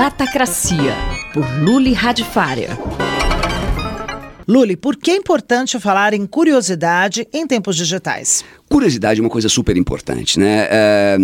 Datacracia, por Luli Radifária. Luli, por que é importante falar em curiosidade em tempos digitais? Curiosidade é uma coisa super importante, né? É,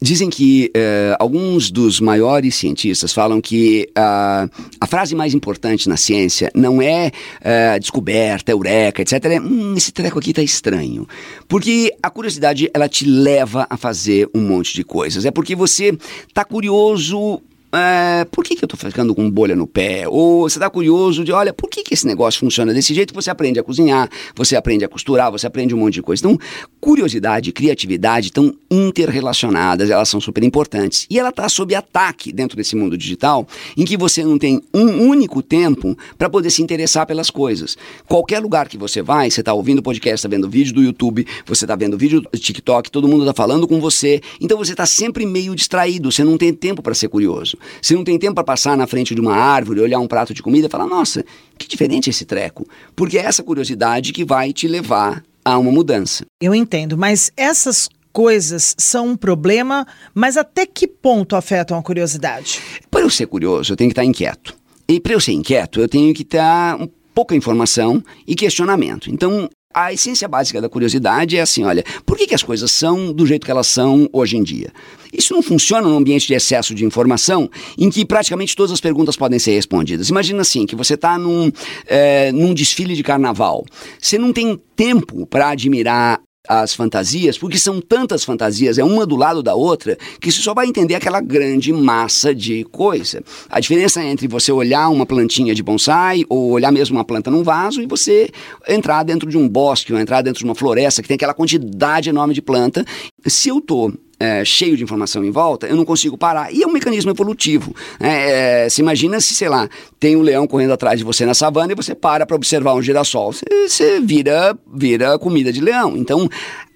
dizem que é, alguns dos maiores cientistas falam que a, a frase mais importante na ciência não é, é descoberta, eureka, etc. É, hum, esse treco aqui tá estranho. Porque a curiosidade, ela te leva a fazer um monte de coisas. É porque você tá curioso é, por que, que eu estou ficando com bolha no pé? Ou você está curioso de, olha, por que, que esse negócio funciona desse jeito? Você aprende a cozinhar, você aprende a costurar, você aprende um monte de coisa. Então, curiosidade e criatividade estão interrelacionadas, elas são super importantes. E ela está sob ataque dentro desse mundo digital, em que você não tem um único tempo para poder se interessar pelas coisas. Qualquer lugar que você vai, você está ouvindo podcast, está vendo vídeo do YouTube, você está vendo vídeo do TikTok, todo mundo está falando com você. Então você está sempre meio distraído, você não tem tempo para ser curioso. Você não tem tempo para passar na frente de uma árvore, olhar um prato de comida e falar: nossa, que diferente esse treco. Porque é essa curiosidade que vai te levar a uma mudança. Eu entendo, mas essas coisas são um problema, mas até que ponto afetam a curiosidade? Para eu ser curioso, eu tenho que estar inquieto. E para eu ser inquieto, eu tenho que estar pouca informação e questionamento. Então, a essência básica da curiosidade é assim, olha, por que, que as coisas são do jeito que elas são hoje em dia? Isso não funciona num ambiente de excesso de informação em que praticamente todas as perguntas podem ser respondidas. Imagina assim, que você está num, é, num desfile de carnaval. Você não tem tempo para admirar as fantasias, porque são tantas fantasias, é uma do lado da outra, que você só vai entender aquela grande massa de coisa. A diferença é entre você olhar uma plantinha de bonsai ou olhar mesmo uma planta num vaso e você entrar dentro de um bosque ou entrar dentro de uma floresta que tem aquela quantidade enorme de planta. Se eu estou é, cheio de informação em volta, eu não consigo parar. E é um mecanismo evolutivo. Né? É, se imagina se, sei lá, tem um leão correndo atrás de você na savana e você para para observar um girassol. Você, você, vira, vira comida de leão. Então,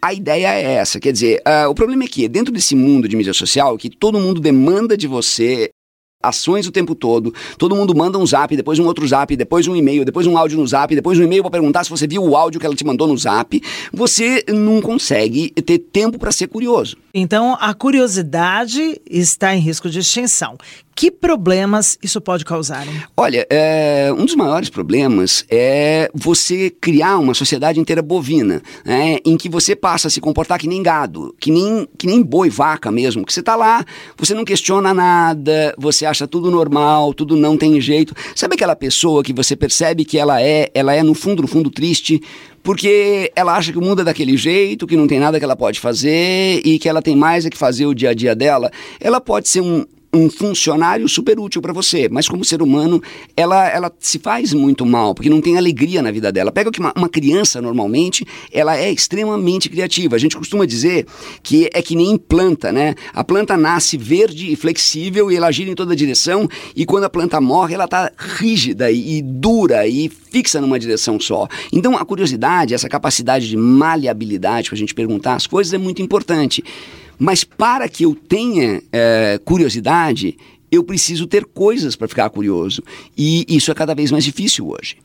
a ideia é essa. Quer dizer, uh, o problema é que, dentro desse mundo de mídia social, que todo mundo demanda de você ações o tempo todo. Todo mundo manda um zap, depois um outro zap, depois um e-mail, depois um áudio no zap, depois um e-mail para perguntar se você viu o áudio que ela te mandou no zap. Você não consegue ter tempo para ser curioso. Então, a curiosidade está em risco de extinção. Que problemas isso pode causar? Hein? Olha, é, um dos maiores problemas é você criar uma sociedade inteira bovina, né, em que você passa a se comportar que nem gado, que nem, que nem boi, vaca mesmo, que você está lá, você não questiona nada, você acha tudo normal, tudo não tem jeito. Sabe aquela pessoa que você percebe que ela é, ela é no fundo, no fundo triste, porque ela acha que o mundo é daquele jeito, que não tem nada que ela pode fazer e que ela tem mais é que fazer o dia a dia dela. Ela pode ser um, um funcionário super útil para você, mas como ser humano, ela, ela se faz muito mal, porque não tem alegria na vida dela. Pega que uma, uma, criança, normalmente, ela é extremamente criativa. A gente costuma dizer que é que nem planta, né? A planta nasce verde e flexível e ela gira em toda direção, e quando a planta morre, ela está rígida e, e dura e fixa numa direção só. Então, a curiosidade, essa capacidade de maleabilidade para a gente perguntar as coisas é muito importante. Mas para que eu tenha é, curiosidade, eu preciso ter coisas para ficar curioso. E isso é cada vez mais difícil hoje.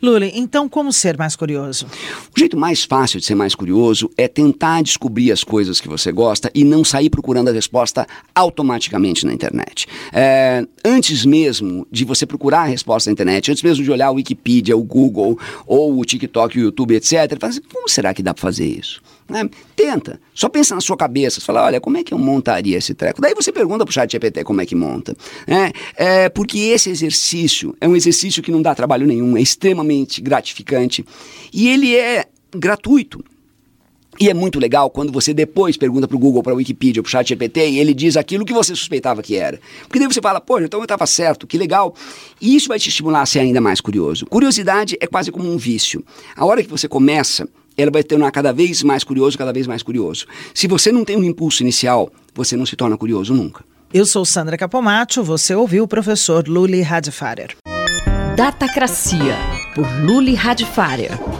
Luli, então como ser mais curioso? O jeito mais fácil de ser mais curioso é tentar descobrir as coisas que você gosta e não sair procurando a resposta automaticamente na internet. É, antes mesmo de você procurar a resposta na internet, antes mesmo de olhar o Wikipedia, o Google, ou o TikTok, o YouTube, etc., fala assim, como será que dá para fazer isso? Né? Tenta. Só pensa na sua cabeça. Você fala, olha, como é que eu montaria esse treco? Daí você pergunta pro chat GPT como é que monta. Né? É, porque esse exercício é um exercício que não dá trabalho nenhum, é extremamente gratificante. E ele é gratuito. E é muito legal quando você depois pergunta para o Google, para o Wikipedia, para o ChatGPT e ele diz aquilo que você suspeitava que era. Porque daí você fala, pô, então eu estava certo, que legal. E isso vai te estimular a ser ainda mais curioso. Curiosidade é quase como um vício. A hora que você começa, ela vai tornar cada vez mais curioso, cada vez mais curioso. Se você não tem um impulso inicial, você não se torna curioso nunca. Eu sou Sandra Capomatto, você ouviu o professor Luli Radfarer. Datacracia, por Luli Radfarer.